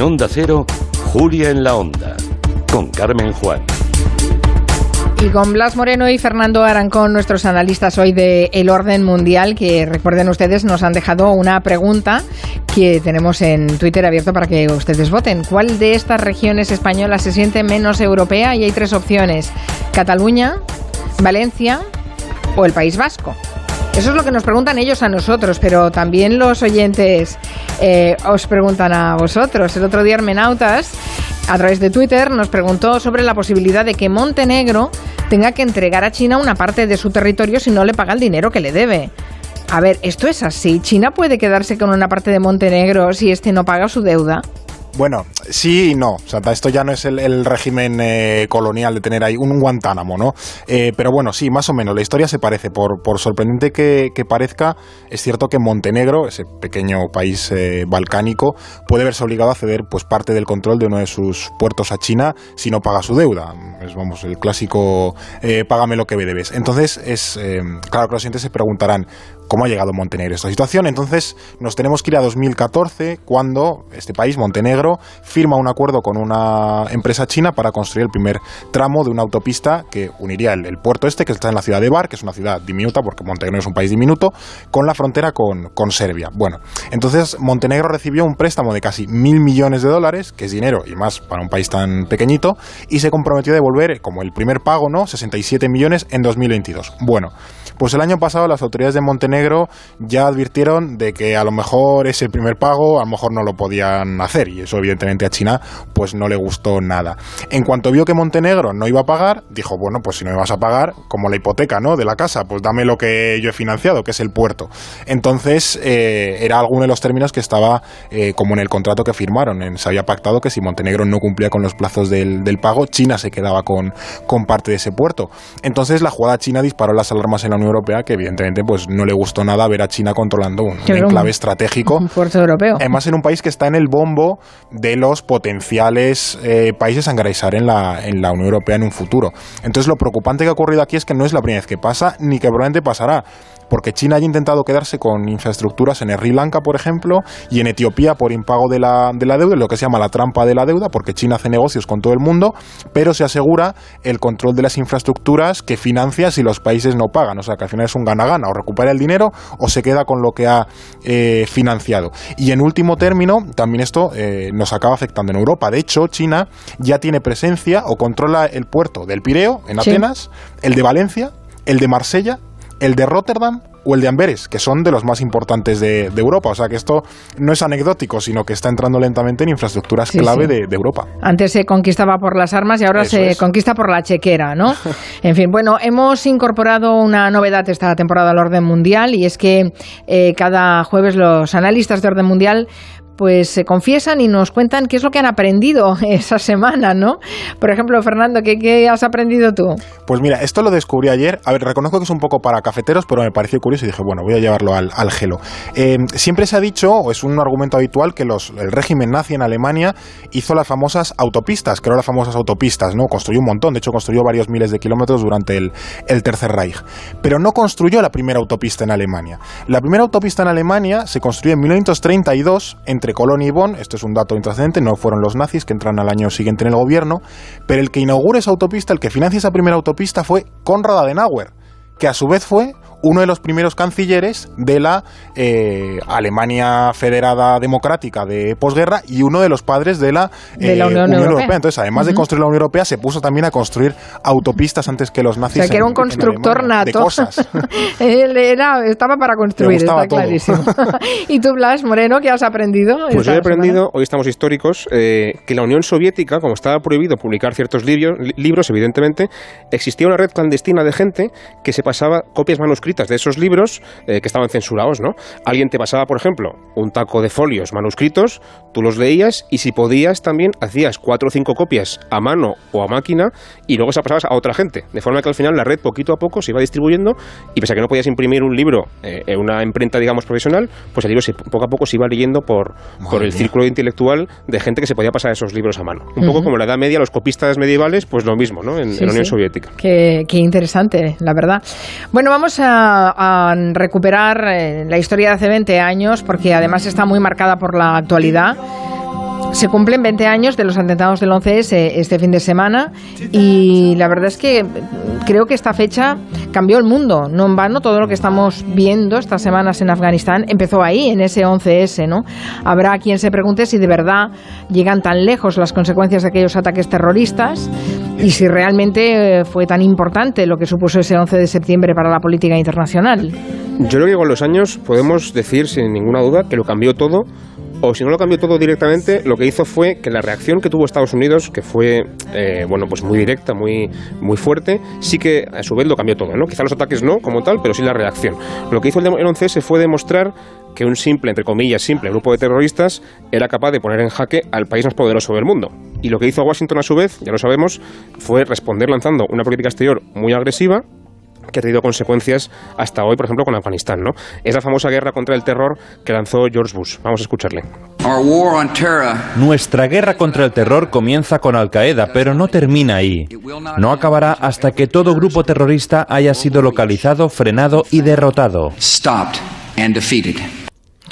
Onda Cero, Julia en la Onda, con Carmen Juan. Y con Blas Moreno y Fernando Arancón, nuestros analistas hoy de El Orden Mundial, que recuerden ustedes, nos han dejado una pregunta que tenemos en Twitter abierto para que ustedes voten. ¿Cuál de estas regiones españolas se siente menos europea? Y hay tres opciones. Cataluña, Valencia o el País Vasco. Eso es lo que nos preguntan ellos a nosotros, pero también los oyentes eh, os preguntan a vosotros. El otro día Armenautas, a través de Twitter, nos preguntó sobre la posibilidad de que Montenegro tenga que entregar a China una parte de su territorio si no le paga el dinero que le debe. A ver, ¿esto es así? ¿China puede quedarse con una parte de Montenegro si este no paga su deuda? Bueno, sí y no. O sea, esto ya no es el, régimen eh, colonial de tener ahí un Guantánamo, ¿no? Eh, pero bueno, sí, más o menos. La historia se parece. Por, por sorprendente que, parezca, es cierto que Montenegro, ese pequeño país eh, balcánico, puede verse obligado a ceder pues, parte del control de uno de sus puertos a China si no paga su deuda. Es, vamos, el clásico págame lo que me debes. Entonces, es claro que los siguientes se preguntarán, ¿Cómo ha llegado Montenegro a esta situación? Entonces nos tenemos que ir a 2014 cuando este país, Montenegro, firma un acuerdo con una empresa china para construir el primer tramo de una autopista que uniría el, puerto este, que está en la ciudad de Bar, que es una ciudad diminuta porque Montenegro es un país diminuto, con la frontera con, con Serbia. Bueno, entonces Montenegro recibió un préstamo de casi mil millones de dólares, que es dinero y más para un país tan pequeñito, y se comprometió a devolver como el primer pago, ¿no? 67 millones en 2022. Bueno, pues el año pasado las autoridades de Montenegro ya advirtieron de que a lo mejor ese primer pago a lo mejor no lo podían hacer y eso evidentemente a China pues no le gustó nada. En cuanto vio que Montenegro no iba a pagar, dijo, bueno, pues si no me vas a pagar, como la hipoteca, ¿no? De la casa, pues dame lo que yo he financiado, que es el puerto. Entonces eh, era alguno de los términos que estaba eh, como en el contrato que firmaron. se había pactado que si Montenegro no cumplía con los plazos del, pago, China se quedaba con, con parte de ese puerto. Entonces la jugada china disparó las alarmas en la Unión Europea que evidentemente pues no le gustó nada ver a China controlando un, enclave estratégico. Un puerto europeo. Además en un país que está en el bombo de los potenciales eh, países a ingresar en la, en la Unión Europea en un futuro. Entonces lo preocupante que ha ocurrido aquí es que no es la primera vez que pasa ni que probablemente pasará porque China ha intentado quedarse con infraestructuras en Sri Lanka, por ejemplo, y en Etiopía por impago de la, de la deuda, lo que se llama la trampa de la deuda, porque China hace negocios con todo el mundo, pero se asegura el control de las infraestructuras que financia si los países no pagan. O sea, que al final es un gana-gana, o recupera el dinero o se queda con lo que ha eh, financiado. Y en último término, también esto eh, nos acaba afectando en Europa. De hecho, China ya tiene presencia o controla el puerto del Pireo, en Atenas, el de Valencia, el de Marsella el de Rotterdam o el de Amberes, que son de los más importantes de, Europa. O sea que esto no es anecdótico, sino que está entrando lentamente en infraestructuras clave De, Europa. Antes se conquistaba por las armas y ahora se conquista por la chequera, ¿no? en fin, bueno, hemos incorporado una novedad esta temporada al orden mundial y es que eh, cada jueves los analistas de orden mundial pues se confiesan y nos cuentan qué es lo que han aprendido esa semana, ¿no? Por ejemplo, Fernando, ¿qué, has aprendido tú? Pues mira, esto lo descubrí ayer. A ver, reconozco que es un poco para cafeteros, pero me pareció curioso y dije, bueno, voy a llevarlo al, gelo. Eh, siempre se ha dicho, o es un argumento habitual, que los, el régimen nazi en Alemania hizo las famosas autopistas, creó las famosas autopistas, ¿no? Construyó un montón, de hecho construyó varios miles de kilómetros durante el, el Tercer Reich. Pero no construyó la primera autopista en Alemania. La primera autopista en Alemania se construyó en 1932 entre Colonia y Bonn, esto es un dato intrascendente, no fueron los nazis que entran al año siguiente en el gobierno, pero el que inaugura esa autopista, el que financia esa primera autopista fue Konrad Adenauer, que a su vez fue uno de los primeros cancilleres de la eh, Alemania Federada Democrática de posguerra y uno de los padres de la, eh, Unión, Europea. Entonces, además de construir la Unión Europea, se puso también a construir autopistas antes que los nazis. O sea, que era un constructor nato. Él era, estaba para construir, está clarísimo. ¿Y tú, Blas Moreno, qué has aprendido? Pues yo he aprendido, hoy estamos históricos, eh, que la Unión Soviética, como estaba prohibido publicar ciertos libros, libros, evidentemente, existía una red clandestina de gente que se pasaba copias manuscritas de esos libros eh, que estaban censurados, ¿no? Alguien te pasaba, por ejemplo, un taco de folios manuscritos, tú los leías y si podías también hacías cuatro o cinco copias a mano o a máquina y luego se pasabas a otra gente. De forma que al final la red poquito a poco se iba distribuyendo y pese a que no podías imprimir un libro eh, en una imprenta, digamos, profesional, pues el libro poco a poco se iba leyendo por, por el círculo intelectual de gente que se podía pasar esos libros a mano. Un poco como la Edad Media, los copistas medievales, pues lo mismo, ¿no? En, la Unión Soviética. Qué, qué interesante, la verdad. Bueno, vamos a a, recuperar eh, la historia de hace 20 años, porque además está muy marcada por la actualidad. Se cumplen 20 años de los atentados del 11S este fin de semana y la verdad es que creo que esta fecha cambió el mundo. No en vano todo lo que estamos viendo estas semanas en Afganistán empezó ahí, en ese 11S, ¿no? Habrá quien se pregunte si de verdad llegan tan lejos las consecuencias de aquellos ataques terroristas y si realmente fue tan importante lo que supuso ese 11 de septiembre para la política internacional. Yo creo que con los años podemos decir sin ninguna duda que lo cambió todo o si no lo cambió todo directamente, lo que hizo fue que la reacción que tuvo Estados Unidos, que fue eh, bueno pues muy directa, muy, muy fuerte, sí que a su vez lo cambió todo. ¿no? Quizá los ataques no como tal, pero sí la reacción. Lo que hizo el 11S fue demostrar que un simple, entre comillas, simple grupo de terroristas era capaz de poner en jaque al país más poderoso del mundo. Y lo que hizo Washington a su vez, ya lo sabemos, fue responder lanzando una política exterior muy agresiva, que ha tenido consecuencias hasta hoy, por ejemplo, con Afganistán. ¿no? Es la famosa guerra contra el terror que lanzó George Bush. Vamos a escucharle. Nuestra guerra contra el terror comienza con Al Qaeda, pero no termina ahí. No acabará hasta que todo grupo terrorista haya sido localizado, frenado y derrotado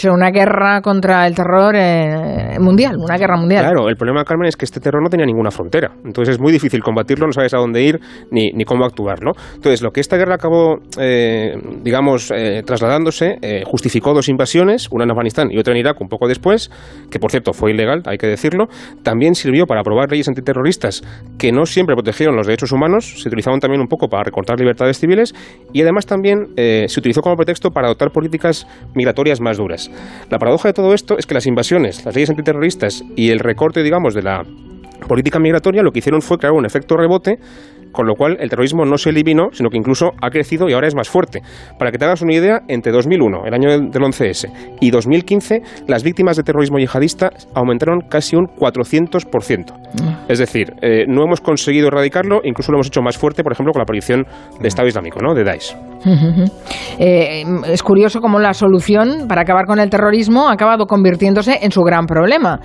una guerra contra el terror eh, mundial, una guerra mundial. Claro, el problema, Carmen, es que este terror no tenía ninguna frontera. Entonces es muy difícil combatirlo, no sabes a dónde ir ni, ni cómo actuar, ¿no? Entonces, lo que esta guerra acabó, eh, digamos, eh, trasladándose, justificó dos invasiones, una en Afganistán y otra en Irak un poco después, que por cierto fue ilegal, hay que decirlo. También sirvió para aprobar leyes antiterroristas que no siempre protegieron los derechos humanos, se utilizaban también un poco para recortar libertades civiles y además también se utilizó como pretexto para adoptar políticas migratorias más duras. La paradoja de todo esto es que las invasiones, las leyes antiterroristas y el recorte, digamos, de la política migratoria lo que hicieron fue crear un efecto rebote con lo cual el terrorismo no se eliminó, sino que incluso ha crecido y ahora es más fuerte. Para que te hagas una idea, entre 2001, el año del 11S, y 2015, las víctimas de terrorismo yihadista aumentaron casi un 400%. Mm. Es decir, eh, no hemos conseguido erradicarlo, incluso lo hemos hecho más fuerte, por ejemplo, con la aparición del Estado Islámico, ¿no? de Daesh. Eh, es curioso cómo la solución para acabar con el terrorismo ha acabado convirtiéndose en su gran problema.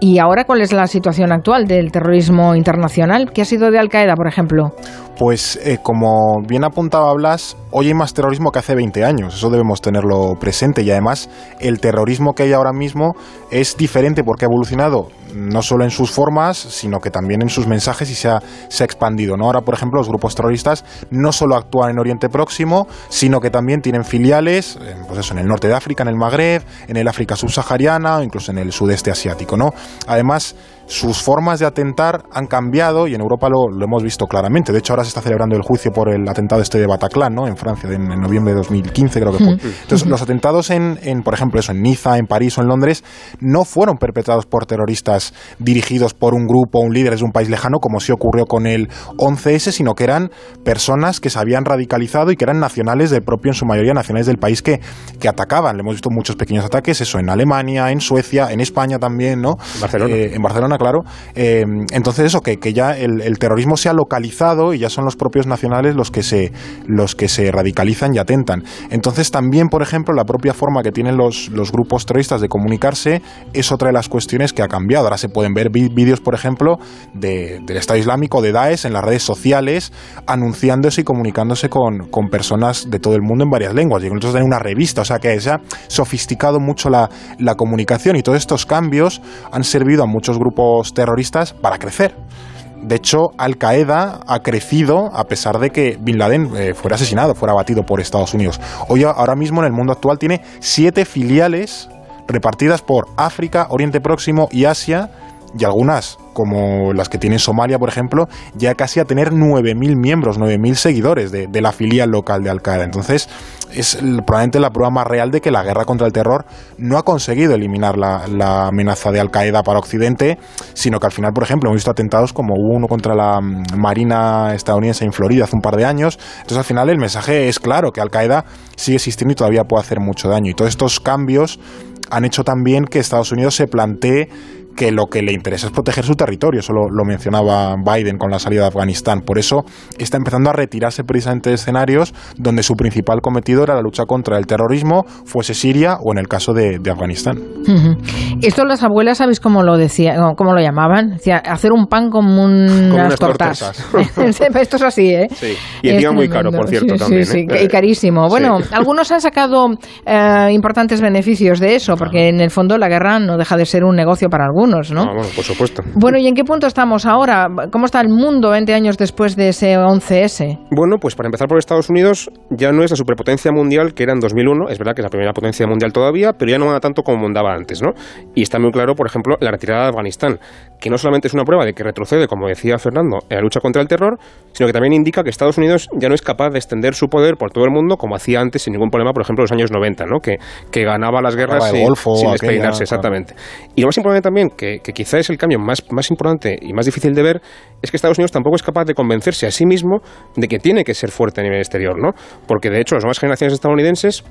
¿Y ahora cuál es la situación actual del terrorismo internacional? ¿Qué ha sido de Al Qaeda, por ejemplo? Pues eh, como bien apuntaba Blas, hoy hay más terrorismo que hace 20 años, eso debemos tenerlo presente y además el terrorismo que hay ahora mismo es diferente porque ha evolucionado no solo en sus formas, sino que también en sus mensajes y se ha, se ha expandido. ¿no? Ahora, por ejemplo, los grupos terroristas no solo actúan en Oriente Próximo, sino que también tienen filiales pues eso, en el norte de África, en el Magreb, en el África subsahariana o incluso en el sudeste asiático. ¿no? Además, sus formas de atentar han cambiado y en Europa lo, hemos visto claramente. De hecho, ahora se está celebrando el juicio por el atentado este de Bataclan, ¿no? En Francia, en, noviembre de 2015 creo que fue. Entonces, los atentados en, en, por ejemplo, eso, en Niza, en París o en Londres, no fueron perpetrados por terroristas dirigidos por un grupo o un líder de un país lejano, como sí ocurrió con el 11S, sino que eran personas que se habían radicalizado y que eran nacionales del propio, en su mayoría, nacionales del país que, que atacaban. Le hemos visto muchos pequeños ataques, eso, en Alemania, en Suecia, en España también, ¿no? Barcelona. Eh, en Barcelona claro. Eh, entonces eso, que, que ya el, terrorismo se ha localizado y ya son los propios nacionales los que se, los que se radicalizan y atentan. Entonces también, por ejemplo, la propia forma que tienen los, los grupos terroristas de comunicarse es otra de las cuestiones que ha cambiado. Ahora se pueden ver vídeos, por ejemplo, de, del Estado Islámico, de Daesh, en las redes sociales, anunciándose y comunicándose con, con personas de todo el mundo en varias lenguas. Y entonces tienen una revista, o sea que se ha sofisticado mucho la, la comunicación y todos estos cambios han servido a muchos grupos terroristas para crecer. De hecho, Al Qaeda ha crecido a pesar de que Bin Laden eh, fuera asesinado, fuera abatido por Estados Unidos. Hoy, ahora mismo, en el mundo actual, tiene siete filiales repartidas por África, Oriente Próximo y Asia, y algunas, como las que tiene Somalia, por ejemplo, ya casi a tener 9.000 miembros, 9.000 seguidores de, la filial local de Al Qaeda. Entonces, es probablemente la prueba más real de que la guerra contra el terror no ha conseguido eliminar la, amenaza de Al Qaeda para Occidente, sino que al final, por ejemplo, hemos visto atentados como hubo uno contra la mm, Marina estadounidense en Florida hace un par de años. Entonces, al final, el mensaje es claro que Al Qaeda sigue existiendo y todavía puede hacer mucho daño. Y todos estos cambios han hecho también que Estados Unidos se plantee que lo que le interesa es proteger su territorio. Eso lo, mencionaba Biden con la salida de Afganistán. Por eso está empezando a retirarse precisamente de escenarios donde su principal cometido era la lucha contra el terrorismo, fuese Siria o en el caso de, Afganistán. Esto las abuelas, ¿sabéis cómo lo decía, cómo lo llamaban? Decía, hacer un pan como unas, tortas. Esto es así, ¿eh? Sí. Y encima muy caro, por cierto, también. Sí, ¿eh? y carísimo. Bueno, algunos han sacado eh, importantes beneficios de eso, porque en el fondo la guerra no deja de ser un negocio para algunos algunos, ¿no? Ah, bueno, por supuesto. Bueno, ¿y en qué punto estamos ahora? ¿Cómo está el mundo 20 años después de ese 11S? Bueno, pues para empezar por Estados Unidos, ya no es la superpotencia mundial que era en 2001, es verdad que es la primera potencia mundial todavía, pero ya no manda tanto como mandaba antes, ¿no? Y está muy claro, por ejemplo, la retirada de Afganistán, que no solamente es una prueba de que retrocede, como decía Fernando, en la lucha contra el terror, sino que también indica que Estados Unidos ya no es capaz de extender su poder por todo el mundo como hacía antes sin ningún problema, por ejemplo, en los años 90, ¿no? Que, que ganaba las guerras sin, Golfo, sin aquella, despeinarse, claro. exactamente. Y lo más importante también, que, que quizá es el cambio más, más importante y más difícil de ver, es que Estados Unidos tampoco es capaz de convencerse a sí mismo de que tiene que ser fuerte a nivel exterior, ¿no? Porque de hecho las nuevas generaciones estadounidenses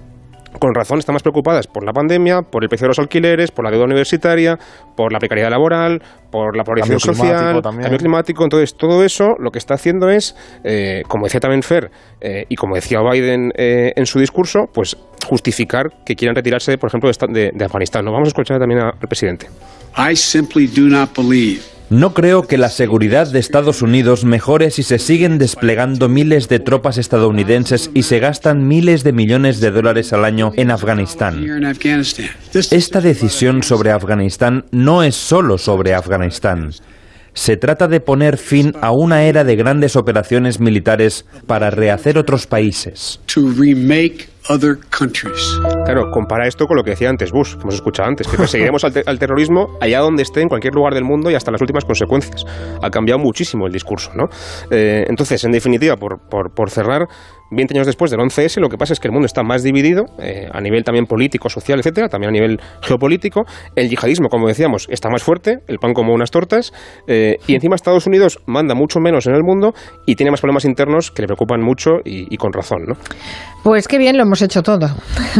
con razón están más preocupadas por la pandemia, por el precio de los alquileres, por la deuda universitaria, por la precariedad laboral, por la polarización social, también. cambio climático. Entonces, todo eso lo que está haciendo es, eh, como decía también Fer, eh, y como decía Biden eh, en su discurso, pues justificar que quieran retirarse, por ejemplo, de, de- de Afganistán. Nos vamos a escuchar también al presidente. I simply do not believe No creo que la seguridad de Estados Unidos mejore si se siguen desplegando miles de tropas estadounidenses y se gastan miles de millones de dólares al año en Afganistán. Esta decisión sobre Afganistán no es solo sobre Afganistán. Se trata de poner fin a una era de grandes operaciones militares para rehacer otros países. Claro, compara esto con lo que decía antes Bush, que hemos escuchado antes, que perseguiremos al, te- al terrorismo allá donde esté, en cualquier lugar del mundo y hasta las últimas consecuencias. Ha cambiado muchísimo el discurso, ¿no? Eh, entonces, en definitiva, por, por cerrar, 20 años después del 11S, lo que pasa es que el mundo está más dividido, eh, a nivel también político, social, etcétera, también a nivel geopolítico. El yihadismo, como decíamos, está más fuerte, el pan como unas tortas, eh, y encima Estados Unidos manda mucho menos en el mundo y tiene más problemas internos que le preocupan mucho y, y con razón, ¿no? Pues qué bien, lo hemos hecho todo.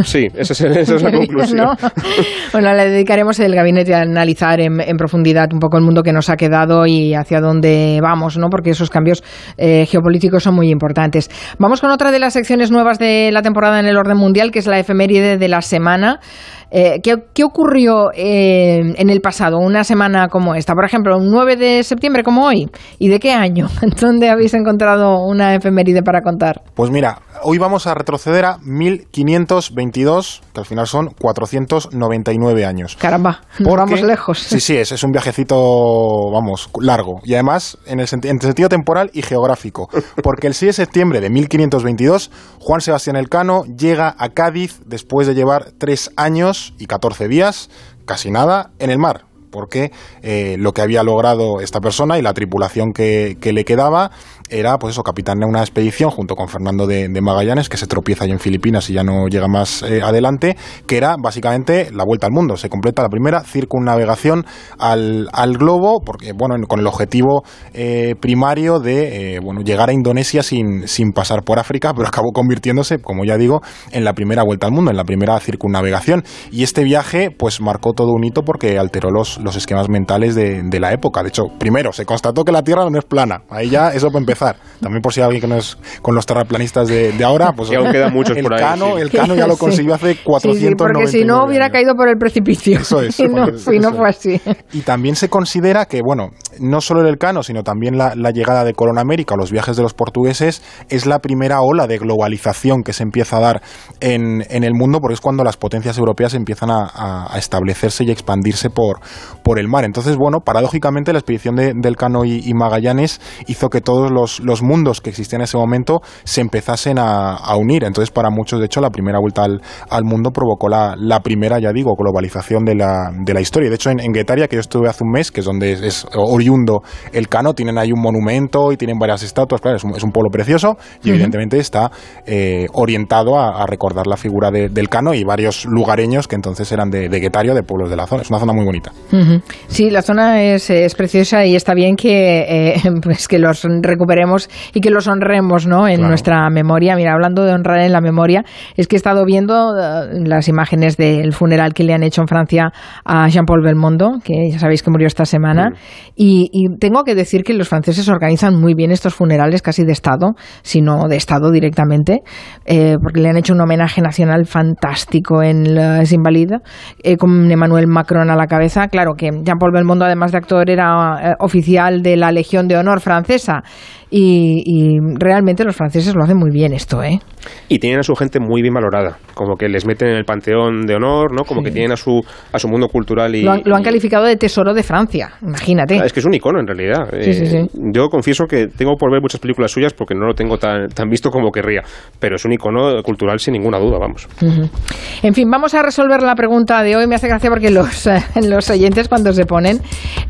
Sí, esa es, esa es la conclusión. ¿no? Bueno, le dedicaremos el gabinete a analizar en, en profundidad un poco el mundo que nos ha quedado y hacia dónde vamos, ¿no? Porque esos cambios eh, geopolíticos son muy importantes. Vamos con otra de las secciones nuevas de la temporada en el orden mundial, que es la efeméride de la semana. Eh, ¿qué, qué ocurrió eh, en el pasado, una semana como esta? Por ejemplo, un 9 de septiembre como hoy. ¿Y de qué año? ¿Dónde habéis encontrado una efeméride para contar? Pues mira, hoy vamos a retroceder a 1522, que al final son 499 años. Caramba, Porque- vamos lejos. Sí, sí, es, es un viajecito, vamos, largo. Y además, en el, en el sentido temporal y geográfico. Porque el 6 de septiembre de 1522, Juan Sebastián Elcano llega a Cádiz después de llevar tres años y 14 días, casi nada, en el mar. Porque eh, lo que había logrado esta persona y la tripulación que, le quedaba era, pues eso, capitán de una expedición junto con Fernando de, Magallanes, que se tropieza ahí en Filipinas y ya no llega más eh, adelante, que era básicamente la vuelta al mundo. Se completa la primera circunnavegación al, al globo, porque, bueno, en- con el objetivo eh, primario de, eh, bueno, llegar a Indonesia sin, sin pasar por África, pero acabó convirtiéndose, como ya digo, en la primera vuelta al mundo, en la primera circunnavegación. Y este viaje, pues marcó todo un hito porque alteró los, los esquemas mentales de, de la época. De hecho, primero, se constató que la Tierra no es plana. Ahí ya, eso para empezar. También por si hay alguien que no es con los terraplanistas de, de ahora, pues Y aún quedan muchos el por ahí, Cano, sí. el Cano ya lo Sí. consiguió hace Sí, 400 sí, porque si no hubiera caído por el precipicio. Eso es, Y no, eso y no es. fue así. Y también se considera que, bueno, no solo el Elcano, sino también la, la llegada de Colón a América o los viajes de los portugueses es la primera ola de globalización que se empieza a dar en, en el mundo, porque es cuando las potencias europeas empiezan a, a- a establecerse y expandirse por, por el mar. Entonces, bueno, paradójicamente la expedición de, del Cano y, y Magallanes hizo que todos los, los mundos que existían en ese momento se empezasen a, a unir. Entonces, para muchos, de hecho, la primera vuelta al, al mundo provocó la, la primera, ya digo, globalización de la, de la historia. De hecho, en, en Guetaria, que yo estuve hace un mes, que es donde es, es oriundo el Cano, tienen ahí un monumento y tienen varias estatuas. Claro, es un, es un pueblo precioso y evidentemente está eh, orientado a, a recordar la figura de- del Cano y varios lugareños que entonces eran de, de Guetaria, de pueblos de la zona. Es una zona muy bonita. Sí, la zona es, es preciosa y está bien que, eh, pues que los recuperemos y que los honremos ¿no? en Claro. nuestra memoria. Mira, hablando de honrar en la memoria, es que he estado viendo eh, las imágenes del funeral que le han hecho en Francia a Jean-Paul Belmondo, que ya sabéis que murió esta semana, y, y tengo que decir que los franceses organizan muy bien estos funerales, casi de Estado, sino de Estado directamente, eh, porque le han hecho un homenaje nacional fantástico en Les Invalides, eh, con Emmanuel Macron a la cabeza. Claro que Jean-Paul Belmondo, además de actor, era eh, oficial de la Legión de Honor francesa. Y, y realmente los franceses lo hacen muy bien esto, ¿eh? Y tienen a su gente muy bien valorada, como que les meten en el panteón de honor, ¿no? Como que tienen a su, a su mundo cultural y... Lo han, lo han y- calificado de tesoro de Francia, imagínate. Ah, Es que es un icono en realidad. Sí, Eh, sí. Yo confieso que tengo por ver muchas películas suyas porque no lo tengo tan, tan visto como querría, pero es un icono cultural sin ninguna duda, vamos. En fin, vamos a resolver la pregunta de hoy. Me hace gracia porque los, los oyentes cuando se ponen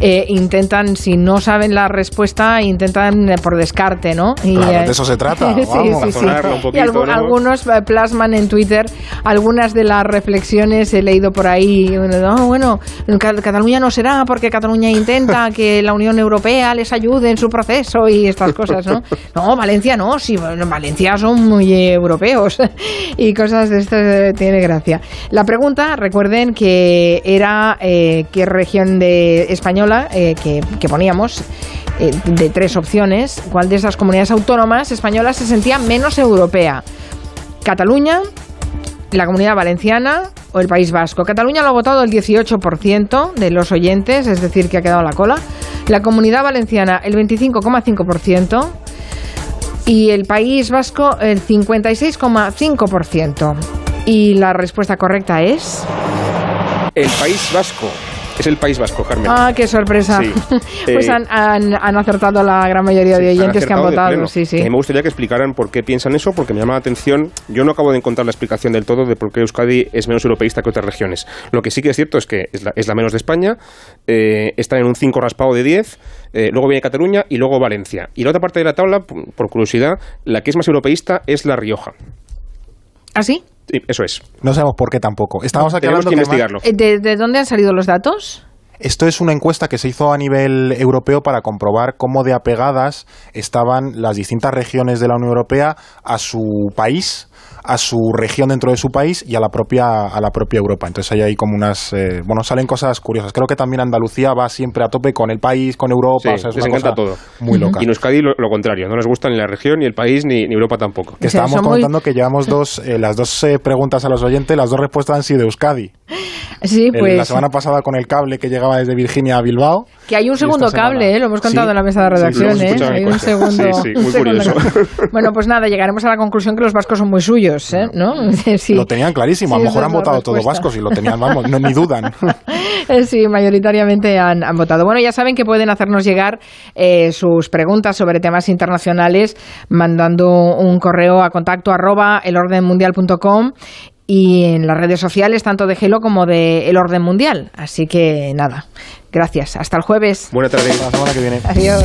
eh, intentan, si no saben la respuesta, intentan eh, por descarte, ¿no? Y, Claro, eh, de eso se trata, sí, vamos. sí, sí. Razonarlo un Y ¿no? algunos plasman en Twitter algunas de las reflexiones. He leído por ahí, "Ah, bueno, Ca- Cataluña no será porque Cataluña intenta que la Unión Europea les ayude en su proceso y estas cosas, ¿no? No, Valencia no, sí, Valencia son muy eh, europeos y cosas de estas eh, tiene gracia. La pregunta, recuerden que era eh, qué región de española eh, que, que poníamos eh, de tres opciones, cuál de esas comunidades autónomas españolas se sentía menos europea. Cataluña, la comunidad valenciana o el País Vasco. Cataluña lo ha votado el 18% de los oyentes, es decir, que ha quedado la cola. La comunidad valenciana el 25,5% y el País Vasco el 56,5%. Y la respuesta correcta es... El País Vasco. Es el País Vasco, Carmen. Ah, qué sorpresa. Sí. pues Eh, han, han- han acertado la gran mayoría de oyentes que han votado. Sí, sí. Eh, me gustaría que explicaran por qué piensan eso, porque me llama la atención. Yo no acabo de encontrar la explicación del todo de por qué Euskadi es menos europeísta que otras regiones. Lo que sí que es cierto es que es la, es la menos de España, eh, está en un 5 raspado de 10, eh, luego viene Cataluña y luego Valencia. Y la otra parte de la tabla, por curiosidad, la que es más europeísta es La Rioja. ¿Ah, sí? Eso es. No sabemos por qué tampoco. Estábamos aquí Tenemos hablando que investigarlo. Eh, ¿De, de dónde han salido los datos? Esto es una encuesta que se hizo a nivel europeo para comprobar cómo de apegadas estaban las distintas regiones de la Unión Europea a su país, a su región dentro de su país y a la propia a la propia Europa. Entonces ahí hay como unas eh, bueno salen cosas curiosas. Creo que también Andalucía va siempre a tope con el país, con Europa. Sí, o sea, es les una encanta cosa todo. Muy loca. Y en Euskadi lo, lo contrario, no les gusta ni la región, ni el país, ni, ni Europa tampoco. Que O sea, estábamos muy- comentando que llevamos dos eh, las dos eh, preguntas a los oyentes, las dos respuestas han sido de Euskadi. Sí, El- pues... la semana pasada con el cable que llegaba desde Virginia a Bilbao. Que hay un segundo semana- cable, ¿eh? lo hemos contado Sí, en la mesa de sí, redacción. hemos ¿eh? Hay un segundo. Sí, sí, muy curioso. Bueno, pues nada, llegaremos a la conclusión que los vascos son muy suyos, ¿eh? ¿no? Sí. Lo tenían clarísimo, a Sí, lo mejor han votado todos vascos y lo tenían, vamos, no, ni dudan. Eh, Sí, mayoritariamente han, han votado. Bueno, ya saben que pueden hacernos llegar eh, sus preguntas sobre temas internacionales mandando un correo a contacto arroba elordenmundial.com y en las redes sociales tanto de Gelo como de El Orden Mundial. Así que nada, gracias. Hasta el jueves. Buena tarde. La semana que viene. Adiós.